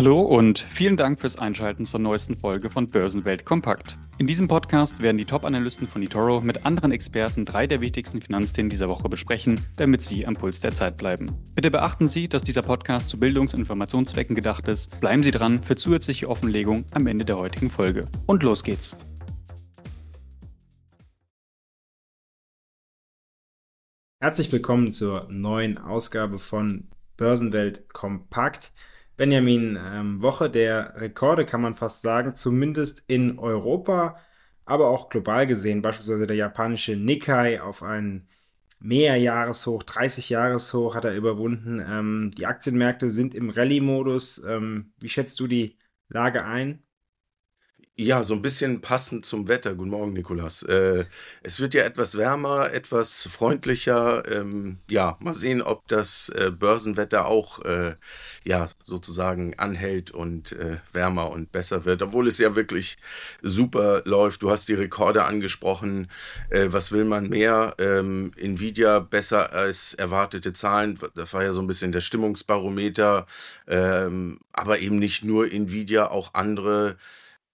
Hallo und vielen Dank fürs Einschalten zur neuesten Folge von Börsenwelt Kompakt. In diesem Podcast werden die Top-Analysten von eToro mit anderen Experten drei der wichtigsten Finanzthemen dieser Woche besprechen, damit Sie am Puls der Zeit bleiben. Bitte beachten Sie, dass dieser Podcast zu Bildungs- und Informationszwecken gedacht ist. Bleiben Sie dran für zusätzliche Offenlegung am Ende der heutigen Folge. Und los geht's! Herzlich willkommen zur neuen Ausgabe von Börsenwelt Kompakt. Benjamin, ähm, Woche der Rekorde kann man fast sagen, zumindest in Europa, aber auch global gesehen. Beispielsweise der japanische Nikkei auf ein Mehrjahreshoch, 30 Jahreshoch hat er überwunden. Ähm, die Aktienmärkte sind im Rallye-Modus. Ähm, wie schätzt du die Lage ein? Ja, so ein bisschen passend zum Wetter. Guten Morgen, Nikolas. Äh, es wird ja etwas wärmer, etwas freundlicher. Ähm, ja, mal sehen, ob das äh, Börsenwetter auch äh, ja sozusagen anhält und äh, wärmer und besser wird, obwohl es ja wirklich super läuft. Du hast die Rekorde angesprochen. Äh, was will man mehr? Ähm, Nvidia besser als erwartete Zahlen. Das war ja so ein bisschen der Stimmungsbarometer. Ähm, aber eben nicht nur Nvidia, auch andere.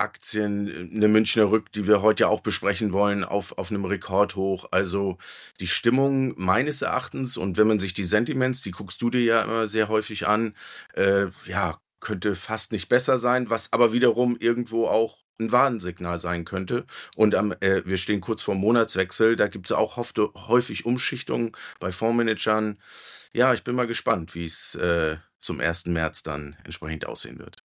Aktien, eine Münchner Rück, die wir heute ja auch besprechen wollen, auf, auf einem Rekordhoch. Also die Stimmung meines Erachtens und wenn man sich die Sentiments, die guckst du dir ja immer sehr häufig an, äh, ja, könnte fast nicht besser sein, was aber wiederum irgendwo auch ein Warnsignal sein könnte. Und am, äh, wir stehen kurz vor Monatswechsel, da gibt es auch häufig Umschichtungen bei Fondsmanagern. Ja, ich bin mal gespannt, wie es äh, zum 1. März dann entsprechend aussehen wird.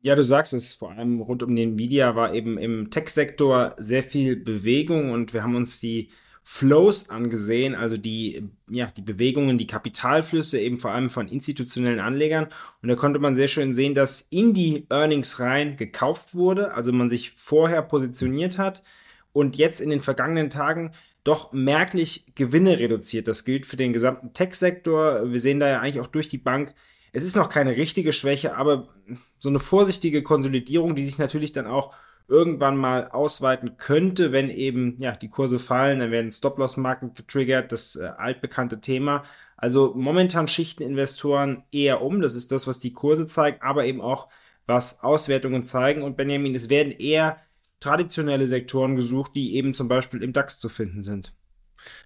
Ja, du sagst es, vor allem rund um den Nvidia war eben im Tech-Sektor sehr viel Bewegung und wir haben uns die Flows angesehen, also die, ja, die Bewegungen, die Kapitalflüsse eben vor allem von institutionellen Anlegern. Und da konnte man sehr schön sehen, dass in die Earnings rein gekauft wurde, also man sich vorher positioniert hat und jetzt in den vergangenen Tagen doch merklich Gewinne reduziert. Das gilt für den gesamten Tech-Sektor. Wir sehen da ja eigentlich auch durch die Bank es ist noch keine richtige Schwäche, aber so eine vorsichtige Konsolidierung, die sich natürlich dann auch irgendwann mal ausweiten könnte, wenn eben ja die Kurse fallen, dann werden Stop-Loss-Marken getriggert, das äh, altbekannte Thema. Also momentan schichten Investoren eher um, das ist das, was die Kurse zeigen, aber eben auch was Auswertungen zeigen. Und Benjamin, es werden eher traditionelle Sektoren gesucht, die eben zum Beispiel im DAX zu finden sind.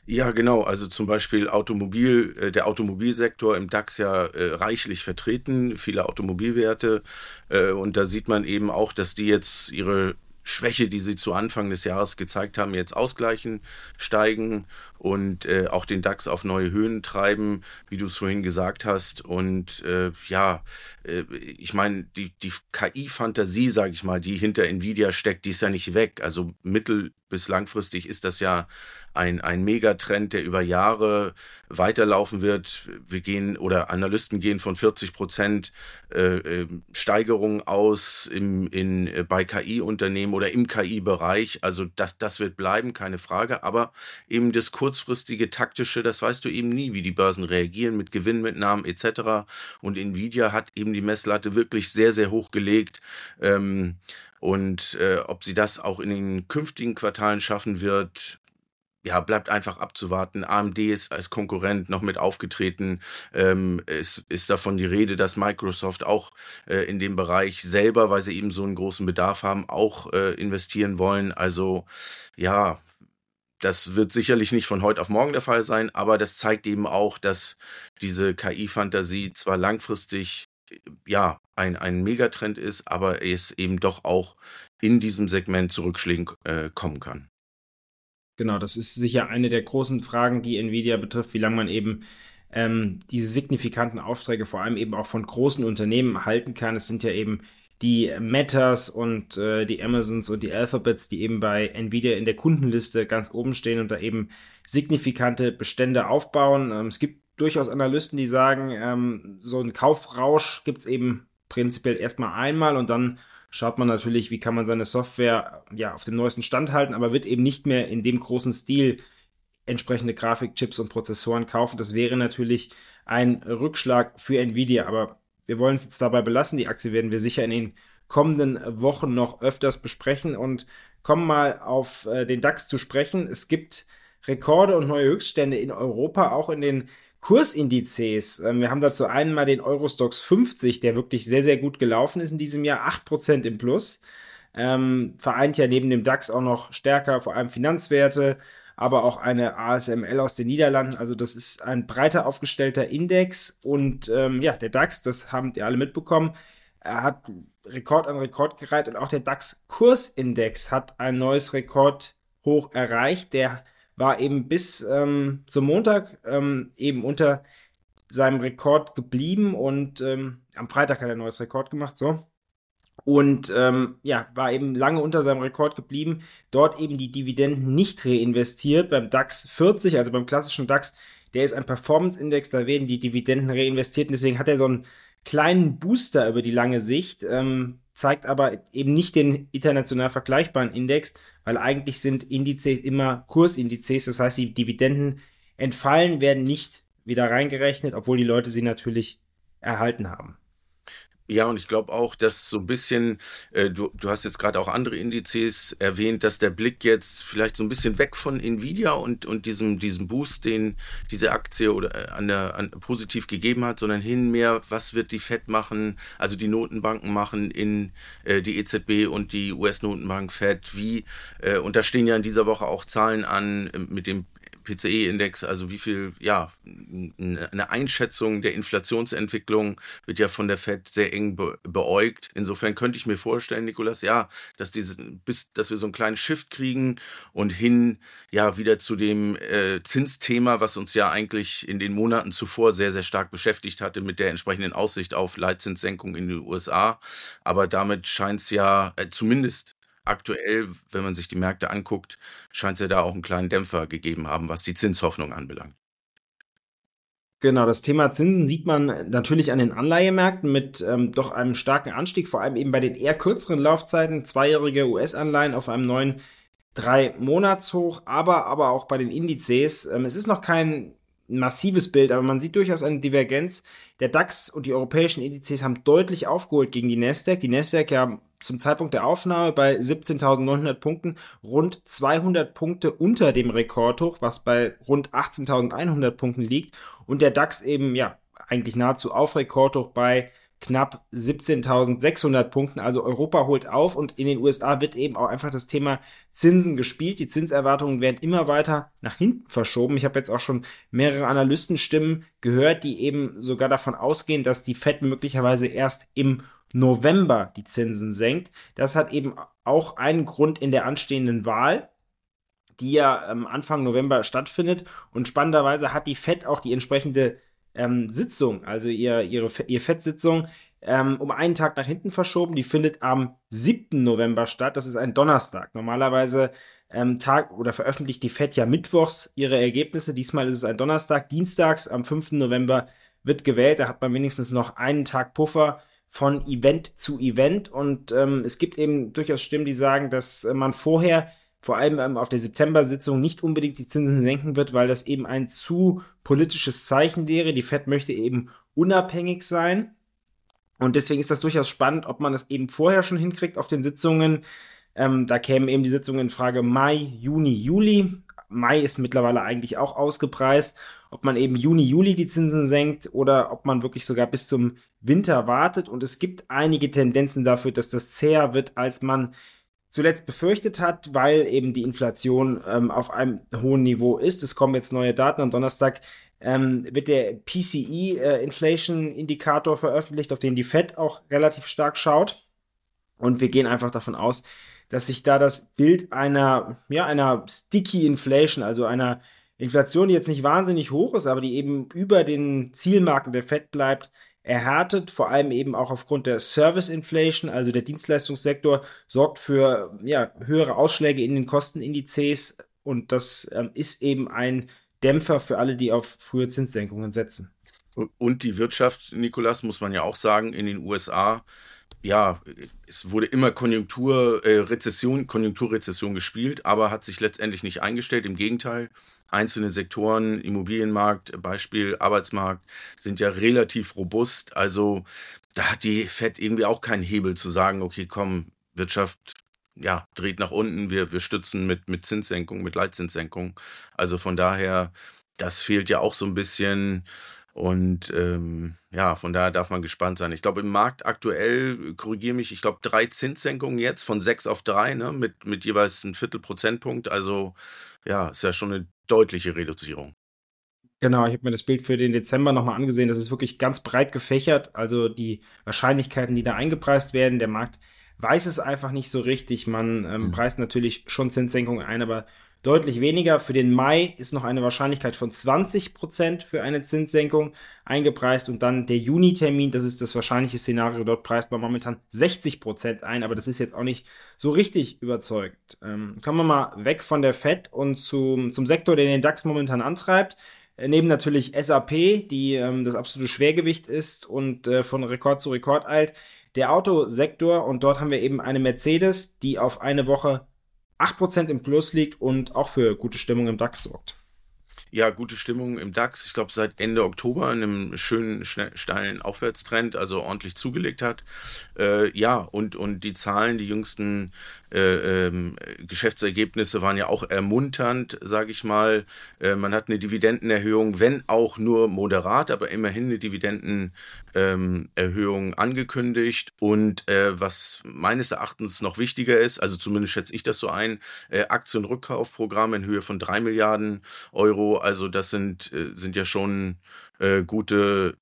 Ja, genau. Also zum Beispiel Automobil, äh, der Automobilsektor im DAX ja äh, reichlich vertreten, viele Automobilwerte. Äh, und da sieht man eben auch, dass die jetzt ihre Schwäche, die sie zu Anfang des Jahres gezeigt haben, jetzt ausgleichen, steigen und äh, auch den DAX auf neue Höhen treiben, wie du es vorhin gesagt hast. Und äh, ja, ich meine, die, die KI-Fantasie, sage ich mal, die hinter Nvidia steckt, die ist ja nicht weg. Also mittel- bis langfristig ist das ja ein, ein Megatrend, der über Jahre weiterlaufen wird. Wir gehen oder Analysten gehen von 40 Prozent äh, ähm, Steigerung aus im, in, äh, bei KI-Unternehmen oder im KI-Bereich. Also das, das wird bleiben, keine Frage. Aber eben das kurzfristige taktische, das weißt du eben nie, wie die Börsen reagieren mit Gewinnmitnahmen etc. Und Nvidia hat eben die Messlatte wirklich sehr, sehr hoch gelegt. Ähm, und äh, ob sie das auch in den künftigen Quartalen schaffen wird, ja, bleibt einfach abzuwarten. AMD ist als Konkurrent noch mit aufgetreten. Ähm, es ist davon die Rede, dass Microsoft auch äh, in dem Bereich selber, weil sie eben so einen großen Bedarf haben, auch äh, investieren wollen. Also ja, das wird sicherlich nicht von heute auf morgen der Fall sein, aber das zeigt eben auch, dass diese KI-Fantasie zwar langfristig ja, ein, ein Megatrend ist, aber es eben doch auch in diesem Segment zu Rückschlägen äh, kommen kann. Genau, das ist sicher eine der großen Fragen, die Nvidia betrifft, wie lange man eben ähm, diese signifikanten Aufträge vor allem eben auch von großen Unternehmen halten kann. Es sind ja eben die Metas und äh, die Amazons und die Alphabets, die eben bei Nvidia in der Kundenliste ganz oben stehen und da eben signifikante Bestände aufbauen. Ähm, es gibt durchaus Analysten, die sagen, ähm, so ein Kaufrausch gibt es eben prinzipiell erstmal einmal und dann schaut man natürlich, wie kann man seine Software ja auf dem neuesten Stand halten, aber wird eben nicht mehr in dem großen Stil entsprechende Grafikchips und Prozessoren kaufen. Das wäre natürlich ein Rückschlag für Nvidia, aber wir wollen es jetzt dabei belassen. Die Aktie werden wir sicher in den kommenden Wochen noch öfters besprechen und kommen mal auf äh, den DAX zu sprechen. Es gibt Rekorde und neue Höchststände in Europa, auch in den Kursindizes. Ähm, wir haben dazu einmal den Eurostox 50, der wirklich sehr, sehr gut gelaufen ist in diesem Jahr, 8% im Plus. Ähm, vereint ja neben dem DAX auch noch stärker, vor allem Finanzwerte, aber auch eine ASML aus den Niederlanden. Also das ist ein breiter aufgestellter Index und ähm, ja, der DAX, das haben die alle mitbekommen, er hat Rekord an Rekord gereiht und auch der DAX-Kursindex hat ein neues Rekordhoch erreicht. Der war eben bis ähm, zum Montag ähm, eben unter seinem Rekord geblieben und ähm, am Freitag hat er ein neues Rekord gemacht, so. Und ähm, ja, war eben lange unter seinem Rekord geblieben. Dort eben die Dividenden nicht reinvestiert. Beim DAX 40, also beim klassischen DAX, der ist ein Performance-Index, da werden die Dividenden reinvestiert. Und deswegen hat er so einen kleinen Booster über die lange Sicht. Ähm, zeigt aber eben nicht den international vergleichbaren Index, weil eigentlich sind Indizes immer Kursindizes, das heißt, die Dividenden entfallen, werden nicht wieder reingerechnet, obwohl die Leute sie natürlich erhalten haben. Ja, und ich glaube auch, dass so ein bisschen, äh, du, du hast jetzt gerade auch andere Indizes erwähnt, dass der Blick jetzt vielleicht so ein bisschen weg von Nvidia und, und diesem, diesem Boost, den diese Aktie oder äh, an der, an, positiv gegeben hat, sondern hin mehr, was wird die FED machen, also die Notenbanken machen in äh, die EZB und die US-Notenbank FED, wie, äh, und da stehen ja in dieser Woche auch Zahlen an äh, mit dem PCE-Index, also wie viel, ja, eine Einschätzung der Inflationsentwicklung wird ja von der FED sehr eng be beäugt. Insofern könnte ich mir vorstellen, Nikolas, ja, dass diese, bis, dass wir so einen kleinen Shift kriegen und hin, ja, wieder zu dem äh, Zinsthema, was uns ja eigentlich in den Monaten zuvor sehr, sehr stark beschäftigt hatte, mit der entsprechenden Aussicht auf Leitzinssenkung in den USA. Aber damit scheint es ja äh, zumindest aktuell, wenn man sich die Märkte anguckt, scheint es ja da auch einen kleinen Dämpfer gegeben haben, was die Zinshoffnung anbelangt. Genau, das Thema Zinsen sieht man natürlich an den Anleihemärkten mit ähm, doch einem starken Anstieg, vor allem eben bei den eher kürzeren Laufzeiten, zweijährige US-Anleihen auf einem neuen drei Monatshoch, aber aber auch bei den Indizes. Ähm, es ist noch kein massives Bild, aber man sieht durchaus eine Divergenz. Der DAX und die europäischen Indizes haben deutlich aufgeholt gegen die Nasdaq. Die Nasdaq ja zum Zeitpunkt der Aufnahme bei 17.900 Punkten rund 200 Punkte unter dem Rekordhoch, was bei rund 18.100 Punkten liegt. Und der DAX eben ja eigentlich nahezu auf Rekordhoch bei knapp 17.600 Punkten. Also Europa holt auf und in den USA wird eben auch einfach das Thema Zinsen gespielt. Die Zinserwartungen werden immer weiter nach hinten verschoben. Ich habe jetzt auch schon mehrere Analystenstimmen gehört, die eben sogar davon ausgehen, dass die Fed möglicherweise erst im November die Zinsen senkt. Das hat eben auch einen Grund in der anstehenden Wahl die ja ähm, Anfang November stattfindet. Und spannenderweise hat die Fed auch die entsprechende ähm, Sitzung, also ihr, ihre, ihr FED-Sitzung, ähm, um einen Tag nach hinten verschoben. Die findet am 7. November statt. Das ist ein Donnerstag. Normalerweise ähm, Tag oder veröffentlicht die FED ja mittwochs ihre Ergebnisse. Diesmal ist es ein Donnerstag. Dienstags am 5. November wird gewählt. Da hat man wenigstens noch einen Tag Puffer von Event zu Event. Und ähm, es gibt eben durchaus Stimmen, die sagen, dass äh, man vorher vor allem ähm, auf der September-Sitzung nicht unbedingt die Zinsen senken wird, weil das eben ein zu politisches Zeichen wäre. Die Fed möchte eben unabhängig sein. Und deswegen ist das durchaus spannend, ob man das eben vorher schon hinkriegt auf den Sitzungen. Ähm, da kämen eben die Sitzungen in Frage Mai, Juni, Juli. Mai ist mittlerweile eigentlich auch ausgepreist. Ob man eben Juni, Juli die Zinsen senkt oder ob man wirklich sogar bis zum Winter wartet. Und es gibt einige Tendenzen dafür, dass das zäher wird, als man zuletzt befürchtet hat, weil eben die Inflation ähm, auf einem hohen Niveau ist. Es kommen jetzt neue Daten. Am Donnerstag ähm, wird der PCE äh, Inflation Indikator veröffentlicht, auf den die Fed auch relativ stark schaut. Und wir gehen einfach davon aus, dass sich da das Bild einer, ja, einer Sticky Inflation, also einer Inflation, die jetzt nicht wahnsinnig hoch ist, aber die eben über den Zielmarken der Fed bleibt, erhärtet, vor allem eben auch aufgrund der Service Inflation, also der Dienstleistungssektor sorgt für ja, höhere Ausschläge in den Kostenindizes und das ähm, ist eben ein Dämpfer für alle, die auf frühe Zinssenkungen setzen. Und die Wirtschaft, Nikolas, muss man ja auch sagen, in den USA ja, es wurde immer Konjunkturrezession, äh, Konjunkturrezession gespielt, aber hat sich letztendlich nicht eingestellt. Im Gegenteil, einzelne Sektoren, Immobilienmarkt, Beispiel Arbeitsmarkt, sind ja relativ robust. Also da hat die Fed irgendwie auch keinen Hebel zu sagen, okay, komm, Wirtschaft ja, dreht nach unten, wir, wir stützen mit, mit Zinssenkung, mit Leitzinssenkung. Also von daher, das fehlt ja auch so ein bisschen. Und ähm, ja, von daher darf man gespannt sein. Ich glaube, im Markt aktuell, korrigiere mich, ich glaube, drei Zinssenkungen jetzt von sechs auf drei, ne, mit, mit jeweils ein Viertel Prozentpunkt. Also ja, ist ja schon eine deutliche Reduzierung. Genau, ich habe mir das Bild für den Dezember nochmal angesehen. Das ist wirklich ganz breit gefächert. Also die Wahrscheinlichkeiten, die da eingepreist werden, der Markt weiß es einfach nicht so richtig. Man ähm, mhm. preist natürlich schon Zinssenkungen ein, aber deutlich weniger. Für den Mai ist noch eine Wahrscheinlichkeit von 20 Prozent für eine Zinssenkung eingepreist und dann der Juni-Termin, das ist das wahrscheinliche Szenario, dort preist man momentan 60 Prozent ein, aber das ist jetzt auch nicht so richtig überzeugt. Ähm, kommen wir mal weg von der FED und zum, zum Sektor, der den DAX momentan antreibt. Äh, neben natürlich SAP, die ähm, das absolute Schwergewicht ist und äh, von Rekord zu Rekord eilt, der Autosektor und dort haben wir eben eine Mercedes, die auf eine Woche 8% im Plus liegt und auch für gute Stimmung im DAX sorgt. Ja, gute Stimmung im DAX. Ich glaube, seit Ende Oktober in einem schönen, steilen Aufwärtstrend, also ordentlich zugelegt hat. Äh, ja, und, und die Zahlen, die jüngsten äh, ähm, Geschäftsergebnisse waren ja auch ermunternd, sage ich mal. Äh, man hat eine Dividendenerhöhung, wenn auch nur moderat, aber immerhin eine Dividendenerhöhung ähm, angekündigt. Und äh, was meines Erachtens noch wichtiger ist, also zumindest schätze ich das so ein, äh, Aktienrückkaufprogramm in Höhe von drei Milliarden Euro. Also das sind, äh, sind ja schon äh, gute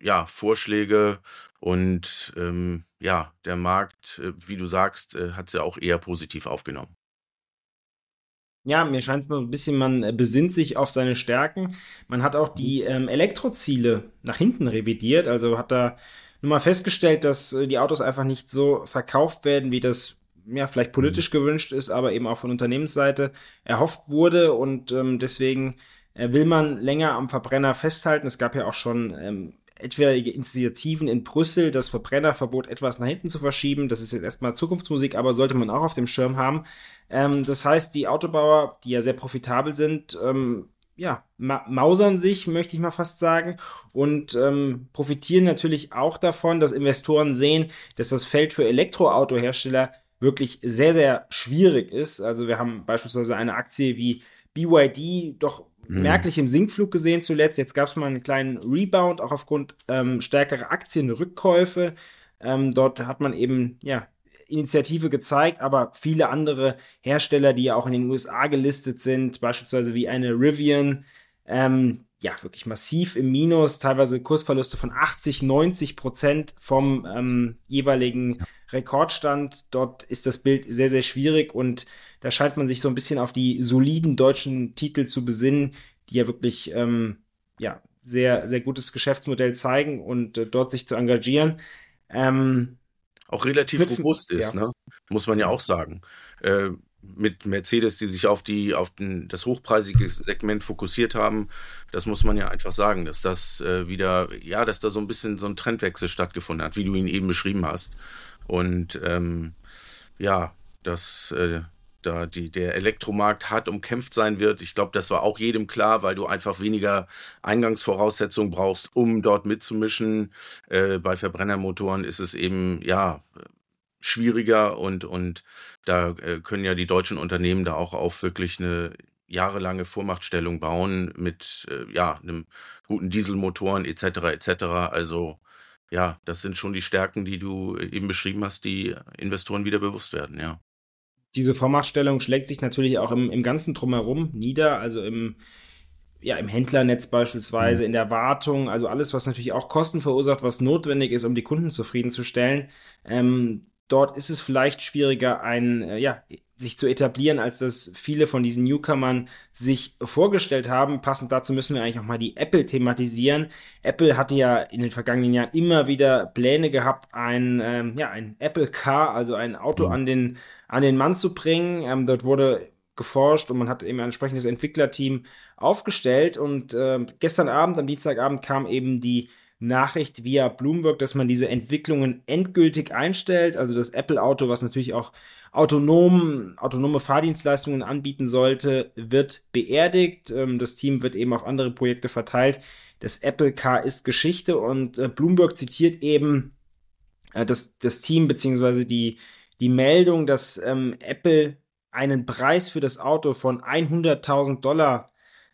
ja, Vorschläge und ähm, ja, der Markt, äh, wie du sagst, äh, hat es ja auch eher positiv aufgenommen. Ja, mir scheint es mal ein bisschen, man äh, besinnt sich auf seine Stärken. Man hat auch die ähm, Elektroziele nach hinten revidiert, also hat da nur mal festgestellt, dass äh, die Autos einfach nicht so verkauft werden, wie das ja, vielleicht politisch mhm. gewünscht ist, aber eben auch von Unternehmensseite erhofft wurde und ähm, deswegen äh, will man länger am Verbrenner festhalten. Es gab ja auch schon ähm, etwaige Initiativen in Brüssel, das Verbrennerverbot etwas nach hinten zu verschieben. Das ist jetzt erstmal Zukunftsmusik, aber sollte man auch auf dem Schirm haben. Ähm, das heißt, die Autobauer, die ja sehr profitabel sind, ähm, ja, ma mausern sich, möchte ich mal fast sagen, und ähm, profitieren natürlich auch davon, dass Investoren sehen, dass das Feld für Elektroautohersteller wirklich sehr, sehr schwierig ist. Also wir haben beispielsweise eine Aktie wie BYD doch mhm. merklich im Sinkflug gesehen zuletzt. Jetzt gab es mal einen kleinen Rebound, auch aufgrund ähm, stärkerer Aktienrückkäufe. Ähm, dort hat man eben, ja, Initiative gezeigt, aber viele andere Hersteller, die ja auch in den USA gelistet sind, beispielsweise wie eine Rivian, ähm, ja, wirklich massiv im Minus, teilweise Kursverluste von 80, 90 Prozent vom ähm, jeweiligen Rekordstand. Dort ist das Bild sehr, sehr schwierig und da scheint man sich so ein bisschen auf die soliden deutschen Titel zu besinnen, die ja wirklich ähm, ja, sehr, sehr gutes Geschäftsmodell zeigen und äh, dort sich zu engagieren. Ähm, auch relativ robust ist, ja. ne? muss man ja auch sagen. Äh, mit Mercedes, die sich auf, die, auf den, das hochpreisige Segment fokussiert haben, das muss man ja einfach sagen, dass das äh, wieder, ja, dass da so ein bisschen so ein Trendwechsel stattgefunden hat, wie du ihn eben beschrieben hast. Und ähm, ja, dass äh, da die, der Elektromarkt hart umkämpft sein wird. Ich glaube, das war auch jedem klar, weil du einfach weniger Eingangsvoraussetzungen brauchst, um dort mitzumischen. Äh, bei Verbrennermotoren ist es eben, ja, schwieriger und, und da äh, können ja die deutschen Unternehmen da auch auf wirklich eine jahrelange Vormachtstellung bauen mit äh, ja, einem guten Dieselmotoren etc. etc. Also ja, das sind schon die Stärken, die du eben beschrieben hast, die Investoren wieder bewusst werden, ja. Diese Vormachtstellung schlägt sich natürlich auch im, im ganzen Drumherum nieder, also im, ja, im Händlernetz beispielsweise, mhm. in der Wartung, also alles, was natürlich auch Kosten verursacht, was notwendig ist, um die Kunden zufriedenzustellen. Ähm, dort ist es vielleicht schwieriger, ein, äh, ja, sich zu etablieren, als das viele von diesen Newcomern sich vorgestellt haben. Passend dazu müssen wir eigentlich auch mal die Apple thematisieren. Apple hatte ja in den vergangenen Jahren immer wieder Pläne gehabt, ein, ähm, ja, ein Apple Car, also ein Auto mhm. an den, an den Mann zu bringen. Ähm, dort wurde geforscht und man hat eben ein entsprechendes Entwicklerteam aufgestellt und äh, gestern Abend, am Dienstagabend kam eben die Nachricht via Bloomberg, dass man diese Entwicklungen endgültig einstellt. Also das Apple-Auto, was natürlich auch autonom, autonome Fahrdienstleistungen anbieten sollte, wird beerdigt. Ähm, das Team wird eben auf andere Projekte verteilt. Das Apple Car ist Geschichte und äh, Bloomberg zitiert eben äh, das, das Team beziehungsweise die, die Meldung, dass ähm, Apple einen Preis für das Auto von 100.000 Dollar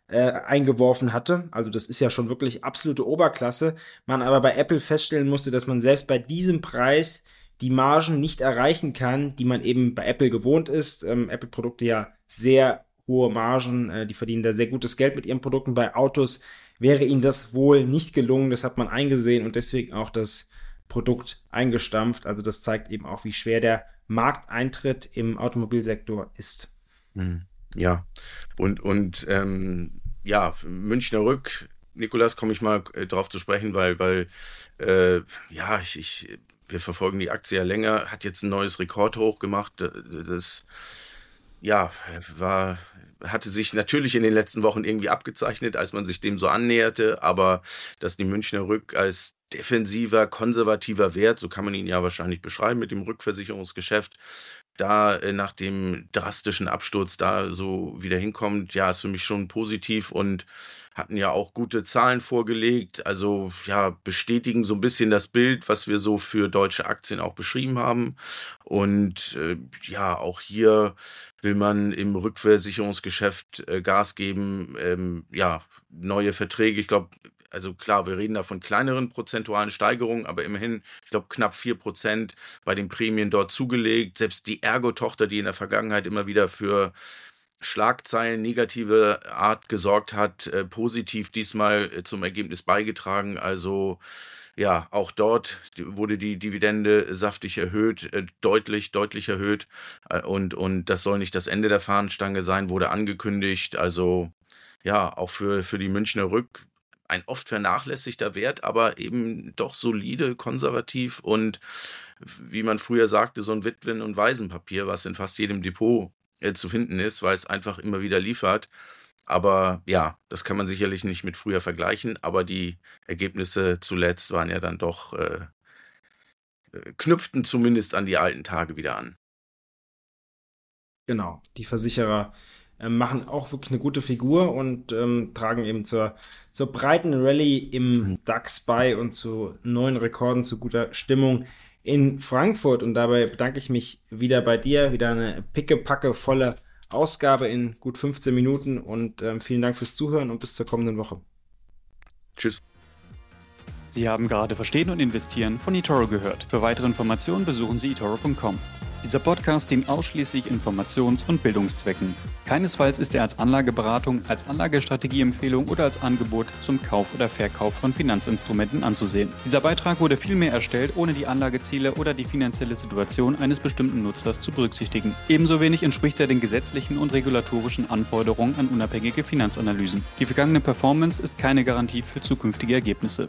äh, eingeworfen hatte. Also das ist ja schon wirklich absolute Oberklasse. Man aber bei Apple feststellen musste, dass man selbst bei diesem Preis die Margen nicht erreichen kann, die man eben bei Apple gewohnt ist. Ähm, Apple-Produkte ja sehr hohe Margen, äh, die verdienen da sehr gutes Geld mit ihren Produkten. Bei Autos wäre ihnen das wohl nicht gelungen, das hat man eingesehen und deswegen auch das Produkt eingestampft. Also das zeigt eben auch, wie schwer der Markteintritt im Automobilsektor ist. Hm. Ja, und, und ähm, ja, Münchner Rück, Nikolas, komme ich mal äh, drauf zu sprechen, weil, weil äh, ja, ich, ich, wir verfolgen die Aktie ja länger, hat jetzt ein neues Rekordhoch gemacht. Das ja, war, hatte sich natürlich in den letzten Wochen irgendwie abgezeichnet, als man sich dem so annäherte, aber dass die Münchner Rück als defensiver, konservativer Wert, so kann man ihn ja wahrscheinlich beschreiben mit dem Rückversicherungsgeschäft, da äh, nach dem drastischen Absturz da so wieder hinkommt, ja, ist für mich schon positiv und hatten ja auch gute Zahlen vorgelegt. Also ja, bestätigen so ein bisschen das Bild, was wir so für deutsche Aktien auch beschrieben haben. Und äh, ja, auch hier will man im Rückversicherungsgeschäft äh, Gas geben. Ähm, ja, neue Verträge. Ich glaube, also klar, wir reden da von kleineren prozentualen Steigerungen, aber immerhin, ich glaube, knapp 4% bei den Prämien dort zugelegt. Selbst die Ergo-Tochter, die in der Vergangenheit immer wieder für Schlagzeilen negative Art gesorgt hat, äh, positiv diesmal äh, zum Ergebnis beigetragen. Also ja, auch dort wurde die Dividende saftig erhöht, äh, deutlich, deutlich erhöht. Äh, und, und das soll nicht das Ende der Fahnenstange sein, wurde angekündigt. Also ja, auch für, für die Münchner Rück ein oft vernachlässigter Wert, aber eben doch solide, konservativ und wie man früher sagte, so ein Witwen- und Waisenpapier, was in fast jedem Depot äh, zu finden ist, weil es einfach immer wieder liefert. Aber ja, das kann man sicherlich nicht mit früher vergleichen, aber die Ergebnisse zuletzt waren ja dann doch, äh, äh knüpften zumindest an die alten Tage wieder an. Genau, die Versicherer machen auch wirklich eine gute Figur und ähm, tragen eben zur, zur breiten Rallye im. DAX bei und zu neuen Rekorden, zu guter Stimmung in Frankfurt. Und dabei bedanke ich mich wieder bei dir. Wieder eine pickepacke volle Ausgabe in gut 15 Minuten. Und ähm, vielen Dank fürs Zuhören und bis zur kommenden Woche. Tschüss. Sie haben gerade Verstehen und Investieren von eToro gehört. Für weitere Informationen besuchen Sie eToro.com. Dieser Podcast dient ausschließlich Informations- und Bildungszwecken. Keinesfalls ist er als Anlageberatung, als Anlagestrategieempfehlung oder als Angebot zum Kauf oder Verkauf von Finanzinstrumenten anzusehen. Dieser Beitrag wurde vielmehr erstellt, ohne die Anlageziele oder die finanzielle Situation eines bestimmten Nutzers zu berücksichtigen. Ebenso wenig entspricht er den gesetzlichen und regulatorischen Anforderungen an unabhängige Finanzanalysen. Die vergangene Performance ist keine Garantie für zukünftige Ergebnisse.